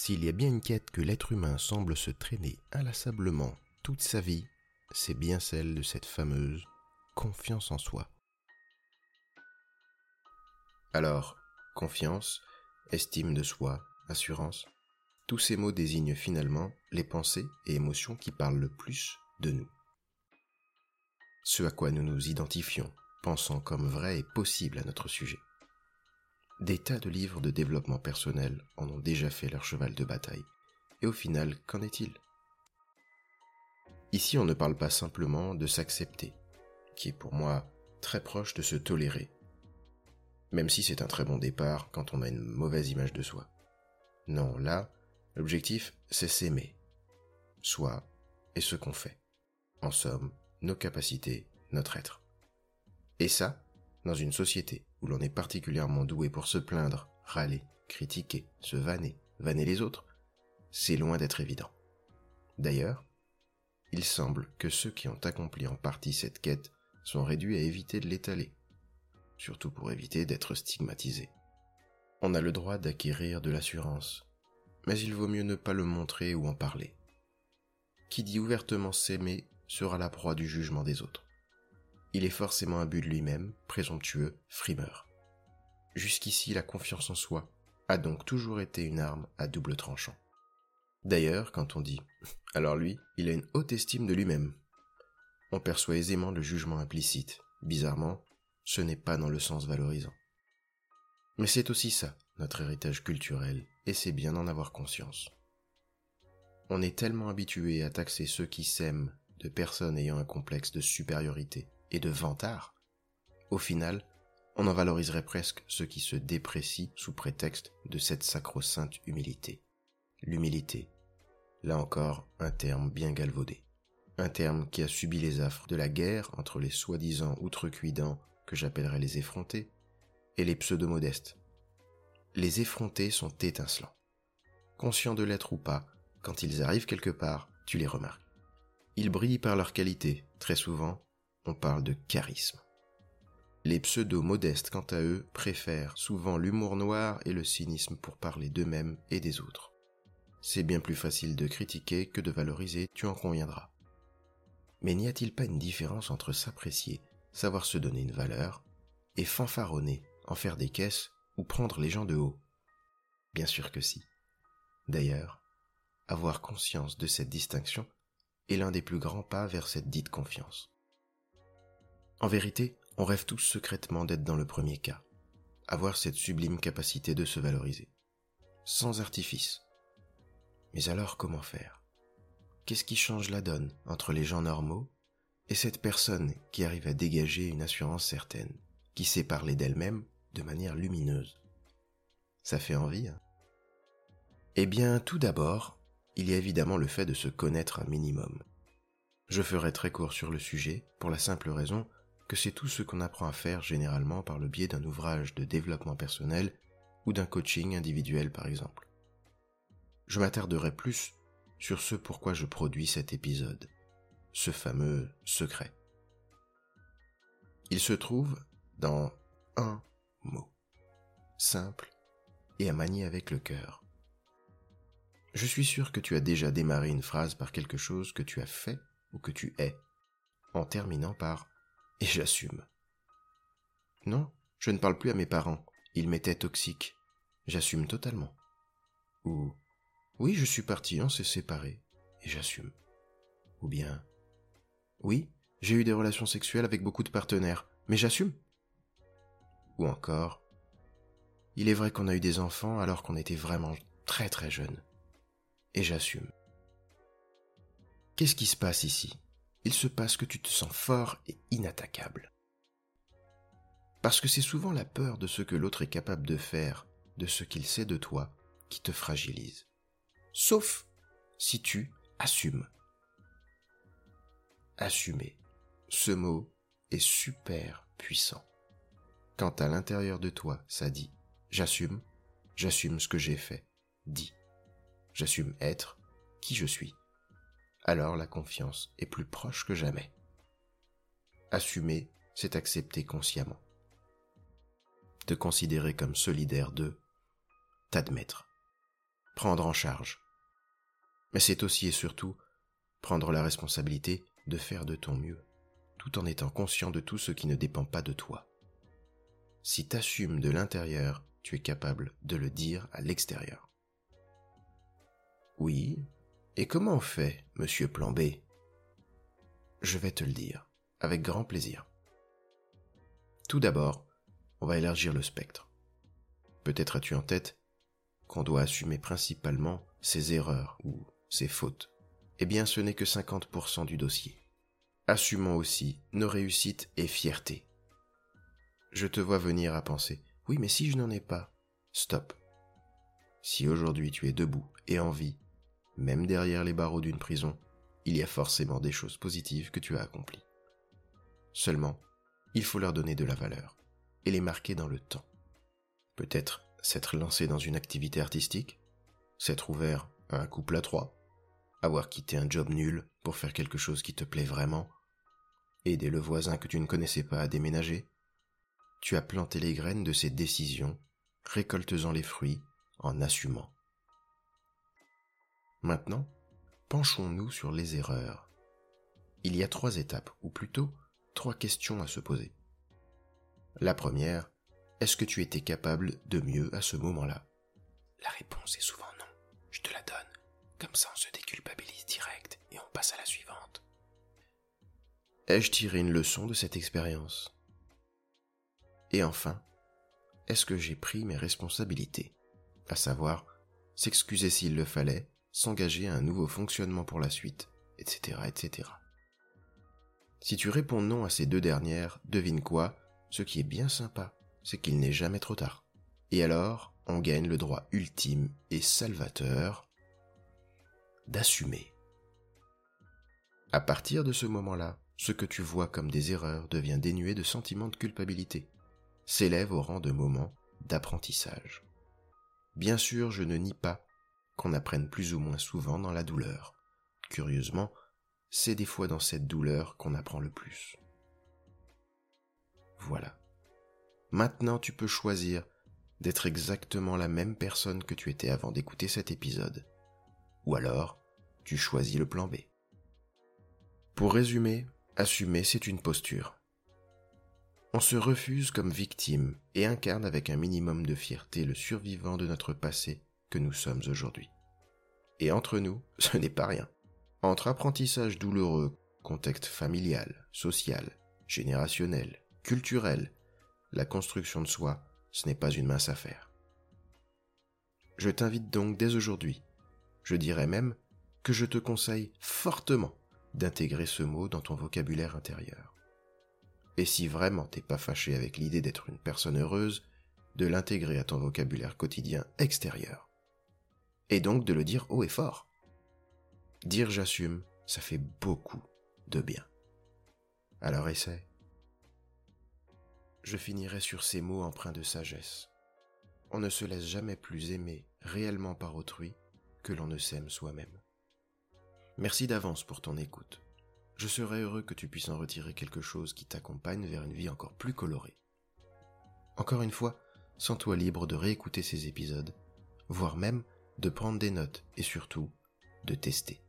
S'il y a bien une quête que l'être humain semble se traîner inlassablement toute sa vie, c'est bien celle de cette fameuse confiance en soi. Alors, confiance, estime de soi, assurance, tous ces mots désignent finalement les pensées et émotions qui parlent le plus de nous. Ce à quoi nous nous identifions, pensant comme vrai et possible à notre sujet. Des tas de livres de développement personnel en ont déjà fait leur cheval de bataille. Et au final, qu'en est-il? Ici, on ne parle pas simplement de s'accepter, qui est pour moi très proche de se tolérer, même si c'est un très bon départ quand on a une mauvaise image de soi. Non, là, l'objectif, c'est s'aimer, soi et ce qu'on fait. En somme, nos capacités, notre être. Et ça, dans une société où l'on est particulièrement doué pour se plaindre, râler, critiquer, se vanner, vanner les autres, c'est loin d'être évident. D'ailleurs, il semble que ceux qui ont accompli en partie cette quête sont réduits à éviter de l'étaler, surtout pour éviter d'être stigmatisés. On a le droit d'acquérir de l'assurance, mais il vaut mieux ne pas le montrer ou en parler. Qui dit ouvertement s'aimer sera la proie du jugement des autres il est forcément but de lui-même, présomptueux, frimeur. Jusqu'ici, la confiance en soi a donc toujours été une arme à double tranchant. D'ailleurs, quand on dit ⁇ alors lui, il a une haute estime de lui-même ⁇ on perçoit aisément le jugement implicite. Bizarrement, ce n'est pas dans le sens valorisant. Mais c'est aussi ça, notre héritage culturel, et c'est bien d'en avoir conscience. On est tellement habitué à taxer ceux qui s'aiment de personnes ayant un complexe de supériorité, et de vantard, au final, on en valoriserait presque ceux qui se déprécient sous prétexte de cette sacro-sainte humilité. L'humilité, là encore un terme bien galvaudé, un terme qui a subi les affres de la guerre entre les soi-disant outrecuidants que j'appellerais les effrontés et les pseudo-modestes. Les effrontés sont étincelants. Conscients de l'être ou pas, quand ils arrivent quelque part, tu les remarques. Ils brillent par leur qualité, très souvent, on parle de charisme. Les pseudo-modestes, quant à eux, préfèrent souvent l'humour noir et le cynisme pour parler d'eux-mêmes et des autres. C'est bien plus facile de critiquer que de valoriser, tu en conviendras. Mais n'y a-t-il pas une différence entre s'apprécier, savoir se donner une valeur, et fanfaronner, en faire des caisses ou prendre les gens de haut? Bien sûr que si. D'ailleurs, avoir conscience de cette distinction est l'un des plus grands pas vers cette dite confiance. En vérité, on rêve tous secrètement d'être dans le premier cas, avoir cette sublime capacité de se valoriser, sans artifice. Mais alors comment faire? Qu'est-ce qui change la donne entre les gens normaux et cette personne qui arrive à dégager une assurance certaine, qui sait parler d'elle-même de manière lumineuse? Ça fait envie, hein? Eh bien, tout d'abord, il y a évidemment le fait de se connaître un minimum. Je ferai très court sur le sujet, pour la simple raison que c'est tout ce qu'on apprend à faire généralement par le biais d'un ouvrage de développement personnel ou d'un coaching individuel par exemple. Je m'attarderai plus sur ce pourquoi je produis cet épisode, ce fameux secret. Il se trouve dans un mot, simple et à manier avec le cœur. Je suis sûr que tu as déjà démarré une phrase par quelque chose que tu as fait ou que tu es, en terminant par et j'assume. Non, je ne parle plus à mes parents. Ils m'étaient toxiques. J'assume totalement. Ou oui, je suis parti, on s'est séparés. Et j'assume. Ou bien oui, j'ai eu des relations sexuelles avec beaucoup de partenaires, mais j'assume. Ou encore il est vrai qu'on a eu des enfants alors qu'on était vraiment très très jeunes. Et j'assume. Qu'est-ce qui se passe ici? Il se passe que tu te sens fort et inattaquable. Parce que c'est souvent la peur de ce que l'autre est capable de faire, de ce qu'il sait de toi, qui te fragilise. Sauf si tu assumes. Assumer. Ce mot est super puissant. Quand à l'intérieur de toi, ça dit j'assume, j'assume ce que j'ai fait, dit. J'assume être qui je suis alors la confiance est plus proche que jamais. Assumer, c'est accepter consciemment. Te considérer comme solidaire d'eux, t'admettre. prendre en charge. Mais c'est aussi et surtout prendre la responsabilité de faire de ton mieux, tout en étant conscient de tout ce qui ne dépend pas de toi. Si t'assumes de l'intérieur, tu es capable de le dire à l'extérieur. Oui, et comment on fait, monsieur Plan B? Je vais te le dire, avec grand plaisir. Tout d'abord, on va élargir le spectre. Peut-être as-tu en tête qu'on doit assumer principalement ses erreurs ou ses fautes. Eh bien, ce n'est que 50% du dossier. Assumons aussi nos réussites et fiertés. Je te vois venir à penser, oui, mais si je n'en ai pas, stop. Si aujourd'hui tu es debout et en vie, même derrière les barreaux d'une prison, il y a forcément des choses positives que tu as accomplies. Seulement, il faut leur donner de la valeur et les marquer dans le temps. Peut-être s'être lancé dans une activité artistique, s'être ouvert à un couple à trois, avoir quitté un job nul pour faire quelque chose qui te plaît vraiment, aider le voisin que tu ne connaissais pas à déménager. Tu as planté les graines de ces décisions, récoltes-en les fruits en assumant. Maintenant, penchons-nous sur les erreurs. Il y a trois étapes, ou plutôt trois questions à se poser. La première, est-ce que tu étais capable de mieux à ce moment-là? La réponse est souvent non. Je te la donne. Comme ça, on se déculpabilise direct et on passe à la suivante. Ai-je tiré une leçon de cette expérience? Et enfin, est-ce que j'ai pris mes responsabilités? À savoir, s'excuser s'il le fallait, s'engager à un nouveau fonctionnement pour la suite, etc., etc. Si tu réponds non à ces deux dernières, devine quoi? Ce qui est bien sympa, c'est qu'il n'est jamais trop tard. Et alors, on gagne le droit ultime et salvateur d'assumer. À partir de ce moment-là, ce que tu vois comme des erreurs devient dénué de sentiments de culpabilité, s'élève au rang de moments d'apprentissage. Bien sûr, je ne nie pas qu'on apprenne plus ou moins souvent dans la douleur. Curieusement, c'est des fois dans cette douleur qu'on apprend le plus. Voilà. Maintenant tu peux choisir d'être exactement la même personne que tu étais avant d'écouter cet épisode. Ou alors, tu choisis le plan B. Pour résumer, assumer, c'est une posture. On se refuse comme victime et incarne avec un minimum de fierté le survivant de notre passé que nous sommes aujourd'hui. Et entre nous, ce n'est pas rien. Entre apprentissage douloureux, contexte familial, social, générationnel, culturel, la construction de soi, ce n'est pas une mince affaire. Je t'invite donc dès aujourd'hui, je dirais même que je te conseille fortement d'intégrer ce mot dans ton vocabulaire intérieur. Et si vraiment t'es pas fâché avec l'idée d'être une personne heureuse, de l'intégrer à ton vocabulaire quotidien extérieur. Et donc de le dire haut et fort. Dire j'assume, ça fait beaucoup de bien. Alors essaie. Je finirai sur ces mots empreints de sagesse. On ne se laisse jamais plus aimer réellement par autrui que l'on ne s'aime soi-même. Merci d'avance pour ton écoute. Je serais heureux que tu puisses en retirer quelque chose qui t'accompagne vers une vie encore plus colorée. Encore une fois, sens-toi libre de réécouter ces épisodes, voire même de prendre des notes et surtout de tester.